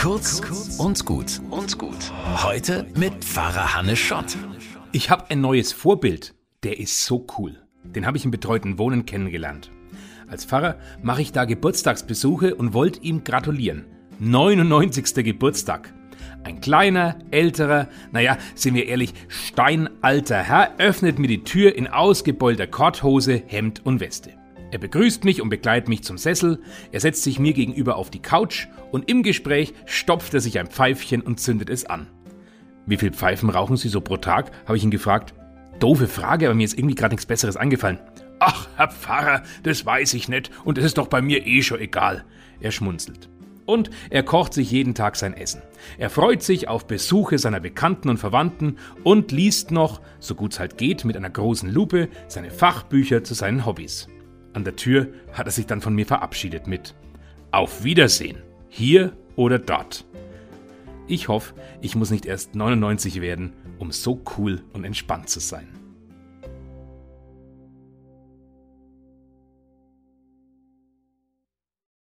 Kurz und gut und gut. Heute mit Pfarrer Hannes Schott. Ich habe ein neues Vorbild. Der ist so cool. Den habe ich im betreuten Wohnen kennengelernt. Als Pfarrer mache ich da Geburtstagsbesuche und wollte ihm gratulieren. 99. Geburtstag. Ein kleiner, älterer, naja, sind wir ehrlich, steinalter Herr öffnet mir die Tür in ausgebeulter Korthose, Hemd und Weste. Er begrüßt mich und begleitet mich zum Sessel, er setzt sich mir gegenüber auf die Couch und im Gespräch stopft er sich ein Pfeifchen und zündet es an. Wie viel Pfeifen rauchen Sie so pro Tag? habe ich ihn gefragt. Doofe Frage, aber mir ist irgendwie gerade nichts Besseres eingefallen. Ach, Herr Pfarrer, das weiß ich nicht und es ist doch bei mir eh schon egal. Er schmunzelt. Und er kocht sich jeden Tag sein Essen. Er freut sich auf Besuche seiner Bekannten und Verwandten und liest noch, so gut es halt geht, mit einer großen Lupe seine Fachbücher zu seinen Hobbys. An der Tür hat er sich dann von mir verabschiedet mit Auf Wiedersehen, hier oder dort. Ich hoffe, ich muss nicht erst 99 werden, um so cool und entspannt zu sein.